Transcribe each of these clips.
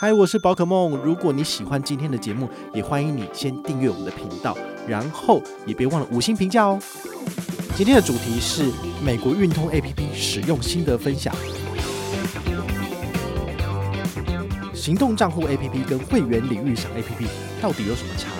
嗨，我是宝可梦。如果你喜欢今天的节目，也欢迎你先订阅我们的频道，然后也别忘了五星评价哦。今天的主题是美国运通 APP 使用心得分享。行动账户 APP 跟会员领域赏 APP 到底有什么差？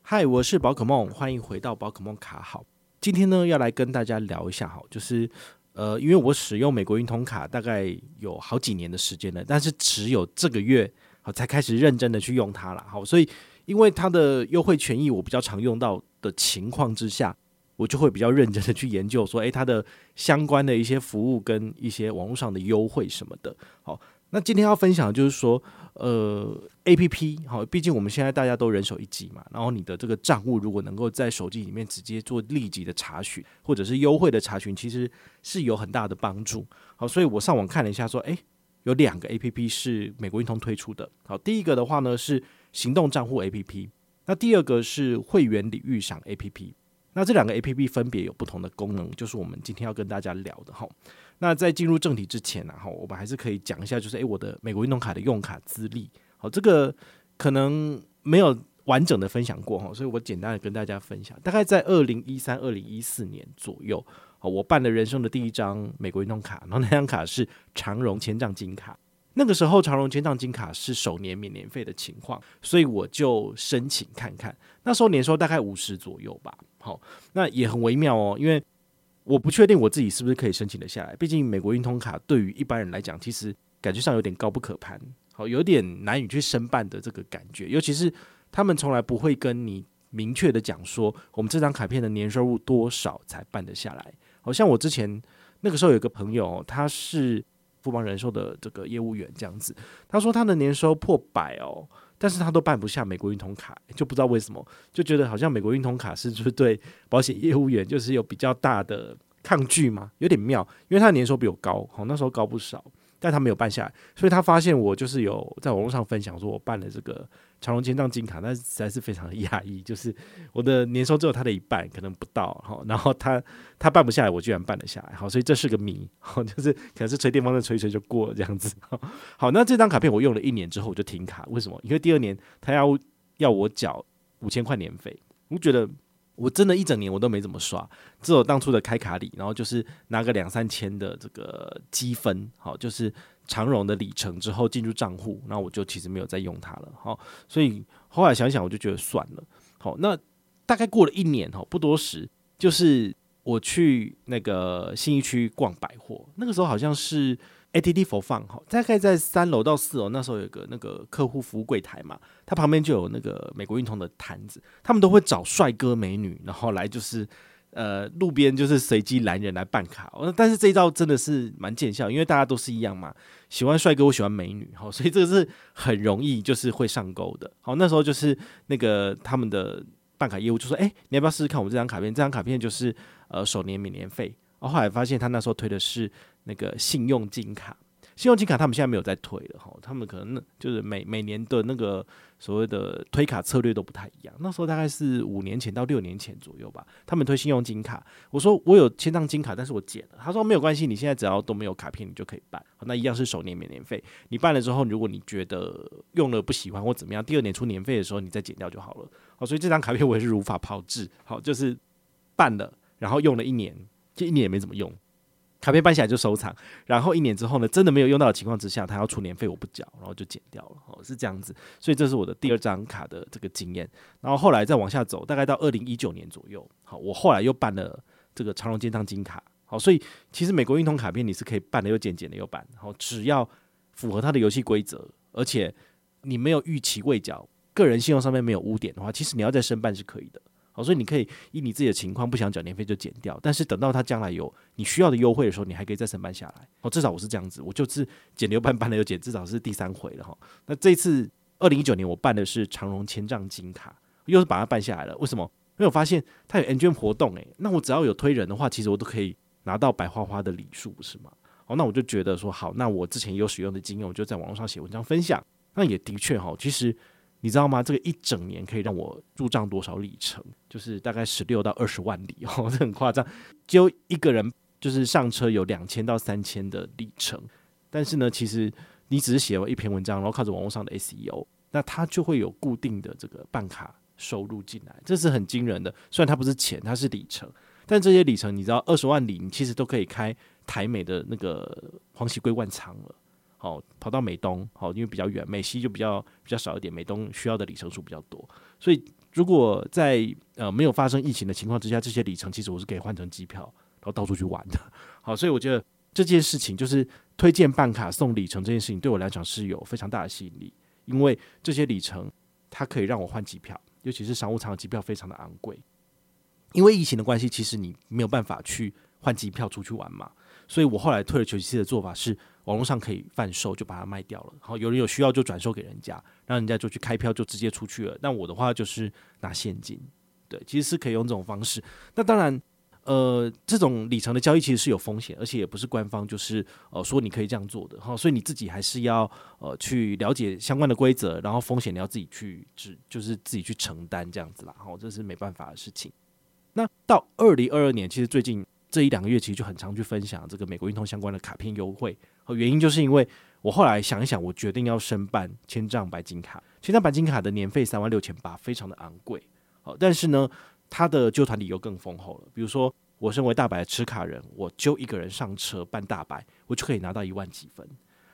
嗨，我是宝可梦，欢迎回到宝可梦卡好。今天呢，要来跟大家聊一下哈，就是。呃，因为我使用美国运通卡大概有好几年的时间了，但是只有这个月好才开始认真的去用它了。好，所以因为它的优惠权益我比较常用到的情况之下，我就会比较认真的去研究说，诶，它的相关的一些服务跟一些网络上的优惠什么的。好，那今天要分享的就是说。呃，A P P 好，毕竟我们现在大家都人手一机嘛，然后你的这个账户如果能够在手机里面直接做立即的查询，或者是优惠的查询，其实是有很大的帮助。好，所以我上网看了一下，说，诶，有两个 A P P 是美国运通推出的。好，第一个的话呢是行动账户 A P P，那第二个是会员礼遇赏 A P P。那这两个 A P P 分别有不同的功能，就是我们今天要跟大家聊的哈。那在进入正题之前呢，哈，我们还是可以讲一下，就是诶，我的美国运动卡的用卡资历，好，这个可能没有完整的分享过哈，所以我简单的跟大家分享。大概在二零一三、二零一四年左右，我办了人生的第一张美国运动卡，然后那张卡是长荣签帐金卡。那个时候长荣签帐金卡是首年免年费的情况，所以我就申请看看。那时候年收大概五十左右吧，好，那也很微妙哦，因为。我不确定我自己是不是可以申请得下来，毕竟美国运通卡对于一般人来讲，其实感觉上有点高不可攀，好，有点难以去申办的这个感觉。尤其是他们从来不会跟你明确的讲说，我们这张卡片的年收入多少才办得下来。好像我之前那个时候有个朋友，他是富邦人寿的这个业务员，这样子，他说他的年收破百哦。但是他都办不下美国运通卡，就不知道为什么，就觉得好像美国运通卡是不是对保险业务员就是有比较大的抗拒嘛，有点妙，因为他的年收比我高，好，那时候高不少。但他没有办下来，所以他发现我就是有在网络上分享说，我办了这个长隆签帐金卡，但实在是非常的压抑，就是我的年收只有他的一半，可能不到，哈，然后他他办不下来，我居然办了下来，好，所以这是个谜，好，就是可能是吹电风扇吹一吹就过了这样子，好，那这张卡片我用了一年之后我就停卡，为什么？因为第二年他要要我缴五千块年费，我觉得。我真的一整年我都没怎么刷，只有当初的开卡礼，然后就是拿个两三千的这个积分，好，就是长荣的里程之后进入账户，那我就其实没有再用它了，好，所以后来想想我就觉得算了，好，那大概过了一年哈，不多时，就是我去那个信义区逛百货，那个时候好像是。ATT 4 Fun 哈，大概在三楼到四楼，那时候有个那个客户服务柜台嘛，它旁边就有那个美国运通的摊子，他们都会找帅哥美女，然后来就是呃路边就是随机拦人来办卡。但是这一招真的是蛮见效，因为大家都是一样嘛，喜欢帅哥，我喜欢美女，好，所以这个是很容易就是会上钩的。好，那时候就是那个他们的办卡业务就说，哎，你要不要试试看我们这张卡片？这张卡片就是呃首年免年费。然后后来发现他那时候推的是。那个信用金卡，信用金卡他们现在没有在推了哈，他们可能就是每每年的那个所谓的推卡策略都不太一样。那时候大概是五年前到六年前左右吧，他们推信用金卡。我说我有千张金卡，但是我剪了。他说没有关系，你现在只要都没有卡片，你就可以办。那一样是首年免年费，你办了之后，如果你觉得用了不喜欢或怎么样，第二年出年费的时候你再剪掉就好了。好，所以这张卡片我也是如法炮制。好，就是办了，然后用了一年，这一年也没怎么用。卡片办下来就收藏，然后一年之后呢，真的没有用到的情况之下，他要出年费我不缴，然后就剪掉了，哦，是这样子，所以这是我的第二张卡的这个经验。然后后来再往下走，大概到二零一九年左右，好，我后来又办了这个长荣健康金卡，好，所以其实美国运通卡片你是可以办的又剪，剪的又办，好，只要符合它的游戏规则，而且你没有逾期未缴，个人信用上面没有污点的话，其实你要再申办是可以的。好，所以你可以以你自己的情况不想缴年费就减掉，但是等到他将来有你需要的优惠的时候，你还可以再申办下来。哦，至少我是这样子，我就是减了又办，办了又减，至少是第三回了哈。那这次二零一九年我办的是长荣签帐金卡，又是把它办下来了。为什么？因为我发现它有 N 卷活动诶、那我只要有推人的话，其实我都可以拿到白花花的礼数，不是吗？哦，那我就觉得说好，那我之前有使用的经验，我就在网络上写文章分享。那也的确哈，其实。你知道吗？这个一整年可以让我入账多少里程？就是大概十六到二十万里哦，这很夸张。就一个人就是上车有两千到三千的里程，但是呢，其实你只是写了一篇文章，然后靠着网络上的 SEO，那它就会有固定的这个办卡收入进来，这是很惊人的。虽然它不是钱，它是里程，但这些里程你知道，二十万里你其实都可以开台美的那个黄玺归万仓了。好，跑到美东，好，因为比较远，美西就比较比较少一点，美东需要的里程数比较多，所以如果在呃没有发生疫情的情况之下，这些里程其实我是可以换成机票，然后到处去玩的。好，所以我觉得这件事情就是推荐办卡送里程这件事情，对我来讲是有非常大的吸引力，因为这些里程它可以让我换机票，尤其是商务舱的机票非常的昂贵，因为疫情的关系，其实你没有办法去换机票出去玩嘛。所以我后来退而求其次的做法是，网络上可以贩售，就把它卖掉了。好，有人有需要就转售给人家，让人家就去开票，就直接出去了。那我的话就是拿现金，对，其实是可以用这种方式。那当然，呃，这种里程的交易其实是有风险，而且也不是官方就是呃说你可以这样做的。哈，所以你自己还是要呃去了解相关的规则，然后风险你要自己去只就是自己去承担这样子啦。好，这是没办法的事情。那到二零二二年，其实最近。这一两个月其实就很常去分享这个美国运通相关的卡片优惠，和原因就是因为我后来想一想，我决定要申办千帐白金卡。千帐白金卡的年费三万六千八，非常的昂贵。好，但是呢，它的揪团礼又更丰厚了。比如说，我身为大白的持卡人，我揪一个人上车办大白，我就可以拿到一万积分。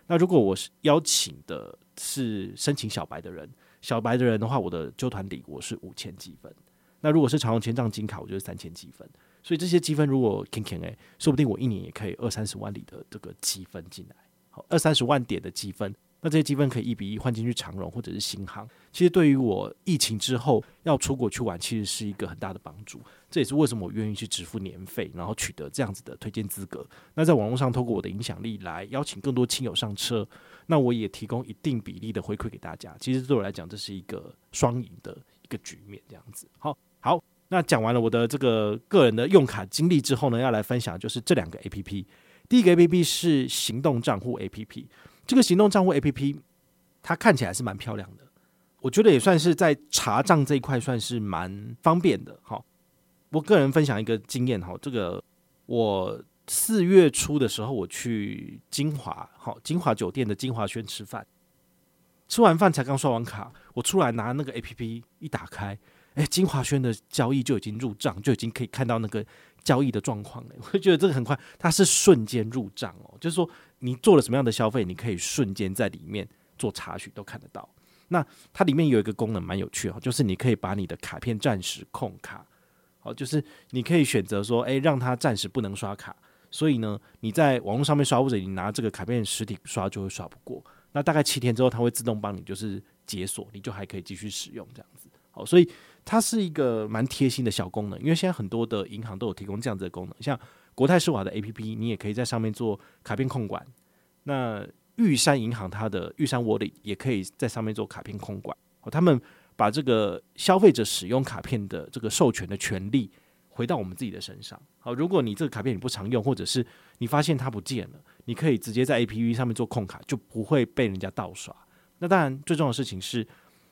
那如果我是邀请的是申请小白的人，小白的人的话，我的揪团礼我是五千积分。那如果是常用千帐金卡，我就是三千积分。所以这些积分如果 k i n k i n 哎，说不定我一年也可以二三十万里的这个积分进来，好，二三十万点的积分，那这些积分可以一比一换进去长荣或者是新航。其实对于我疫情之后要出国去玩，其实是一个很大的帮助。这也是为什么我愿意去支付年费，然后取得这样子的推荐资格。那在网络上透过我的影响力来邀请更多亲友上车，那我也提供一定比例的回馈给大家。其实对我来讲，这是一个双赢的一个局面，这样子。好，好。那讲完了我的这个个人的用卡经历之后呢，要来分享就是这两个 APP。第一个 APP 是行动账户 APP，这个行动账户 APP 它看起来是蛮漂亮的，我觉得也算是在查账这一块算是蛮方便的。好，我个人分享一个经验哈，这个我四月初的时候我去金华，好金华酒店的金华轩吃饭，吃完饭才刚刷完卡，我出来拿那个 APP 一打开。诶，金华轩的交易就已经入账，就已经可以看到那个交易的状况了。我觉得这个很快，它是瞬间入账哦，就是说你做了什么样的消费，你可以瞬间在里面做查询，都看得到。那它里面有一个功能蛮有趣哦，就是你可以把你的卡片暂时控卡，好，就是你可以选择说，诶，让它暂时不能刷卡。所以呢，你在网络上面刷或者你拿这个卡片实体刷就会刷不过。那大概七天之后，它会自动帮你就是解锁，你就还可以继续使用这样子。好，所以。它是一个蛮贴心的小功能，因为现在很多的银行都有提供这样子的功能，像国泰世华的 APP，你也可以在上面做卡片控管。那玉山银行它的玉山 Wallet 也可以在上面做卡片控管。他们把这个消费者使用卡片的这个授权的权利回到我们自己的身上。好，如果你这个卡片你不常用，或者是你发现它不见了，你可以直接在 APP 上面做控卡，就不会被人家盗刷。那当然，最重要的事情是。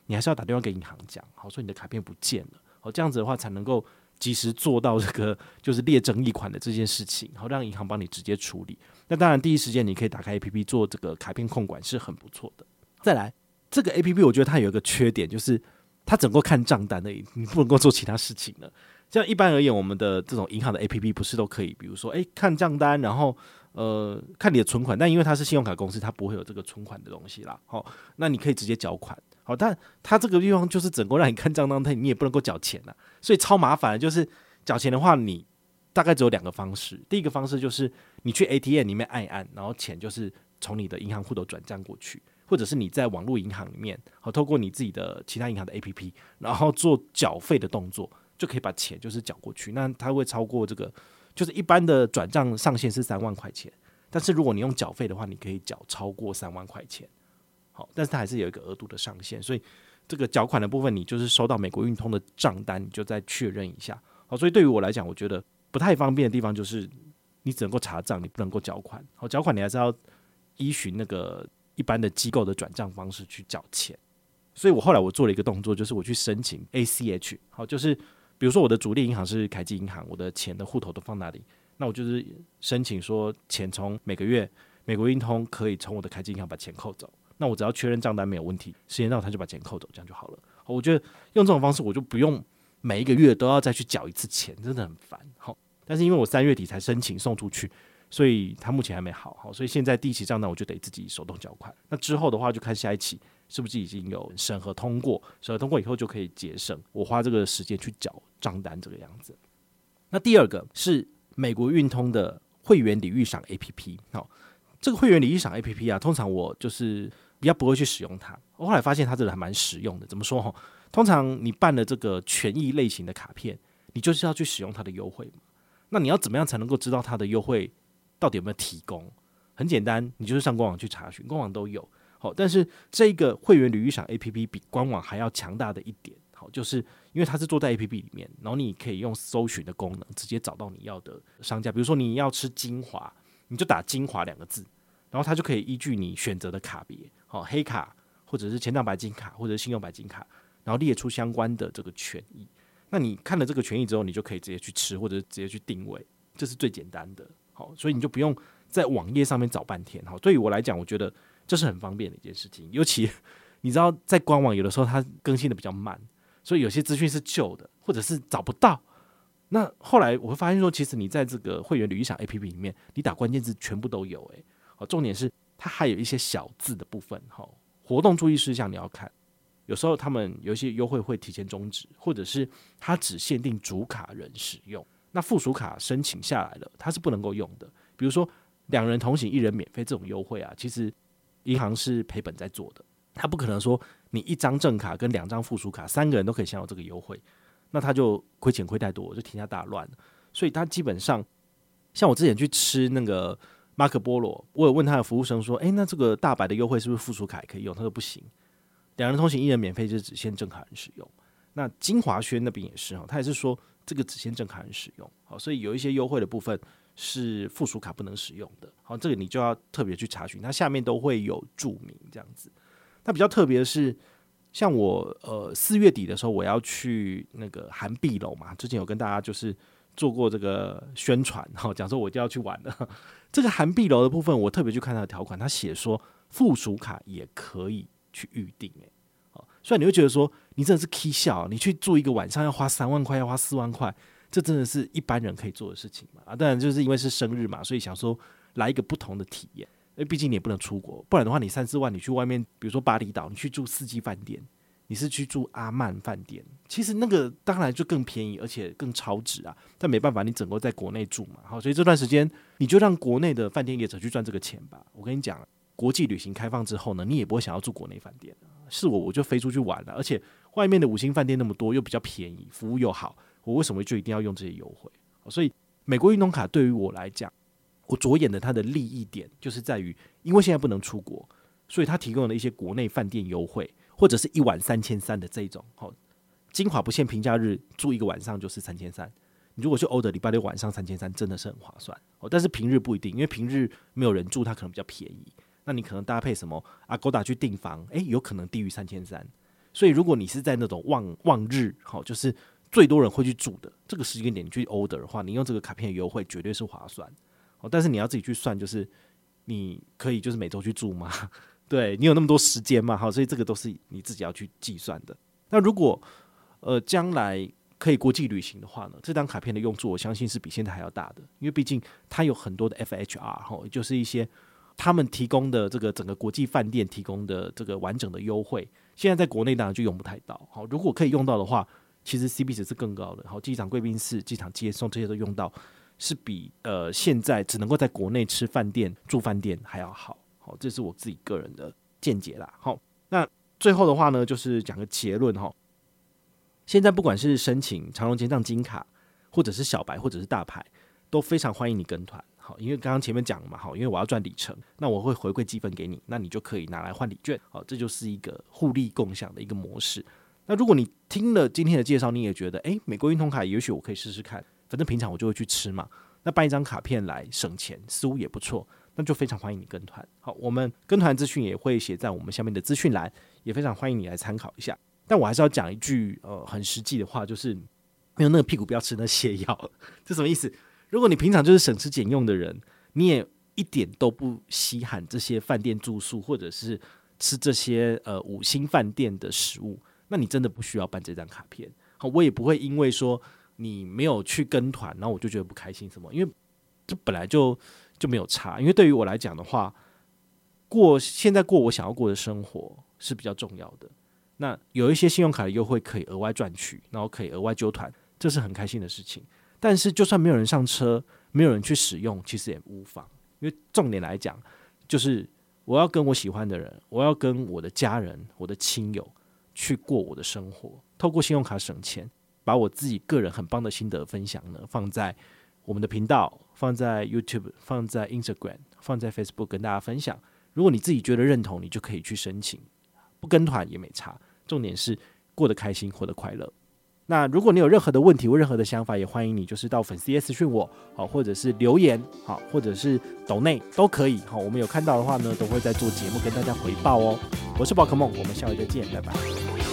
你还是要打电话给银行讲，好，说你的卡片不见了，好，这样子的话才能够及时做到这个就是列争议款的这件事情，好，让银行帮你直接处理。那当然，第一时间你可以打开 APP 做这个卡片控管是很不错的。再来，这个 APP 我觉得它有一个缺点，就是它只能够看账单而已，你不能够做其他事情了。像一般而言，我们的这种银行的 APP 不是都可以，比如说，诶，看账单，然后呃看你的存款，但因为它是信用卡公司，它不会有这个存款的东西啦。好，那你可以直接缴款。好，但它这个地方就是整个让你看账单，他你也不能够缴钱呐，所以超麻烦。就是缴钱的话，你大概只有两个方式。第一个方式就是你去 ATM 里面按一按，然后钱就是从你的银行户头转账过去，或者是你在网络银行里面，好，透过你自己的其他银行的 APP，然后做缴费的动作，就可以把钱就是缴过去。那它会超过这个，就是一般的转账上限是三万块钱，但是如果你用缴费的话，你可以缴超过三万块钱。好，但是它还是有一个额度的上限，所以这个缴款的部分，你就是收到美国运通的账单，你就再确认一下。好，所以对于我来讲，我觉得不太方便的地方就是你只能够查账，你不能够缴款。好，缴款你还是要依循那个一般的机构的转账方式去缴钱。所以我后来我做了一个动作，就是我去申请 ACH。好，就是比如说我的主力银行是凯基银行，我的钱的户头都放那里，那我就是申请说钱从每个月。美国运通可以从我的开金银行把钱扣走，那我只要确认账单没有问题，时间到他就把钱扣走，这样就好了。我觉得用这种方式，我就不用每一个月都要再去缴一次钱，真的很烦。好，但是因为我三月底才申请送出去，所以他目前还没好，好，所以现在第一期账单我就得自己手动缴款。那之后的话，就看下一期是不是已经有审核通过，审核通过以后就可以节省我花这个时间去缴账单这个样子。那第二个是美国运通的会员礼遇赏 APP，好，这个会员礼遇赏 APP 啊，通常我就是比较不会去使用它。我后来发现它这个还蛮实用的，怎么说哈？通常你办了这个权益类型的卡片，你就是要去使用它的优惠嘛。那你要怎么样才能够知道它的优惠到底有没有提供？很简单，你就是上官网去查询，官网都有。好，但是这个会员旅遇赏 APP 比官网还要强大的一点。好，就是因为它是做在 APP 里面，然后你可以用搜寻的功能直接找到你要的商家。比如说你要吃精华，你就打“精华”两个字，然后它就可以依据你选择的卡别，好，黑卡或者是前帐白金卡或者是信用白金卡，然后列出相关的这个权益。那你看了这个权益之后，你就可以直接去吃或者直接去定位，这是最简单的。好，所以你就不用在网页上面找半天。好，对于我来讲，我觉得这是很方便的一件事情。尤其你知道，在官网有的时候它更新的比较慢。所以有些资讯是旧的，或者是找不到。那后来我会发现说，其实你在这个会员礼遇赏 APP 里面，你打关键字全部都有。诶，好，重点是它还有一些小字的部分。哈，活动注意事项你要看。有时候他们有一些优惠会提前终止，或者是它只限定主卡人使用。那附属卡申请下来了，它是不能够用的。比如说两人同行一人免费这种优惠啊，其实银行是赔本在做的，它不可能说。你一张正卡跟两张附属卡，三个人都可以享有这个优惠，那他就亏钱亏太多，就天下大乱。所以他基本上，像我之前去吃那个马可波罗，我有问他的服务生说：“诶，那这个大白的优惠是不是附属卡也可以用？”他说：“不行，两人通行一人免费，就只限正卡人使用。”那金华轩那边也是哈，他也是说这个只限正卡人使用。好，所以有一些优惠的部分是附属卡不能使用的。好，这个你就要特别去查询，它下面都会有注明这样子。那比较特别的是，像我呃四月底的时候，我要去那个涵碧楼嘛，之前有跟大家就是做过这个宣传，哈，讲说我就要去玩了。这个韩碧楼的部分，我特别去看它的条款，它写说附属卡也可以去预定，诶，好，虽然你会觉得说你真的是 K 笑，你去住一个晚上要花三万块，要花四万块，这真的是一般人可以做的事情嘛？啊，当然就是因为是生日嘛，所以想说来一个不同的体验。因为毕竟你也不能出国，不然的话，你三四万，你去外面，比如说巴厘岛，你去住四季饭店，你是去住阿曼饭店，其实那个当然就更便宜，而且更超值啊。但没办法，你整个在国内住嘛，好，所以这段时间你就让国内的饭店业者去赚这个钱吧。我跟你讲，国际旅行开放之后呢，你也不会想要住国内饭店。是我，我就飞出去玩了，而且外面的五星饭店那么多，又比较便宜，服务又好，我为什么就一定要用这些优惠？所以美国运动卡对于我来讲。我着眼的它的利益点就是在于，因为现在不能出国，所以它提供了一些国内饭店优惠，或者是一晚三千三的这种。好，金华不限平假日住一个晚上就是三千三。你如果去欧德礼拜六晚上三千三，真的是很划算。哦，但是平日不一定，因为平日没有人住，它可能比较便宜。那你可能搭配什么阿勾达去订房，诶，有可能低于三千三。所以如果你是在那种旺旺日，好，就是最多人会去住的这个时间点你去欧德的话，你用这个卡片优惠绝对是划算。哦，但是你要自己去算，就是你可以就是每周去住吗？对，你有那么多时间嘛？好，所以这个都是你自己要去计算的。那如果呃将来可以国际旅行的话呢，这张卡片的用处我相信是比现在还要大的，因为毕竟它有很多的 FHR 哈，就是一些他们提供的这个整个国际饭店提供的这个完整的优惠，现在在国内当然就用不太到。好，如果可以用到的话，其实 CP 值是更高的。好，机场贵宾室、机场接送这些都用到。是比呃现在只能够在国内吃饭店住饭店还要好，好，这是我自己个人的见解啦。好，那最后的话呢，就是讲个结论哈。现在不管是申请长隆结账金卡，或者是小白，或者是大牌，都非常欢迎你跟团。好，因为刚刚前面讲了嘛，好，因为我要赚里程，那我会回馈积分给你，那你就可以拿来换礼券。好，这就是一个互利共享的一个模式。那如果你听了今天的介绍，你也觉得诶，美国运通卡也许我可以试试看。反正平常我就会去吃嘛，那办一张卡片来省钱，似乎也不错，那就非常欢迎你跟团。好，我们跟团资讯也会写在我们下面的资讯栏，也非常欢迎你来参考一下。但我还是要讲一句呃很实际的话，就是没有那个屁股不要吃那泻药，这什么意思？如果你平常就是省吃俭用的人，你也一点都不稀罕这些饭店住宿，或者是吃这些呃五星饭店的食物，那你真的不需要办这张卡片。好，我也不会因为说你没有去跟团，然后我就觉得不开心什么，因为这本来就就没有差。因为对于我来讲的话，过现在过我想要过的生活是比较重要的。那有一些信用卡的优惠可以额外赚取，然后可以额外揪团，这是很开心的事情。但是就算没有人上车，没有人去使用，其实也无妨。因为重点来讲，就是我要跟我喜欢的人，我要跟我的家人、我的亲友去过我的生活。透过信用卡省钱，把我自己个人很棒的心得分享呢，放在我们的频道，放在 YouTube，放在 Instagram，放在 Facebook 跟大家分享。如果你自己觉得认同，你就可以去申请，不跟团也没差。重点是过得开心，活得快乐。那如果你有任何的问题或任何的想法，也欢迎你就是到粉丝页私讯我，好，或者是留言，好，或者是抖内都可以，好，我们有看到的话呢，都会在做节目跟大家回报哦。我是宝可梦，我们下回再见，拜拜。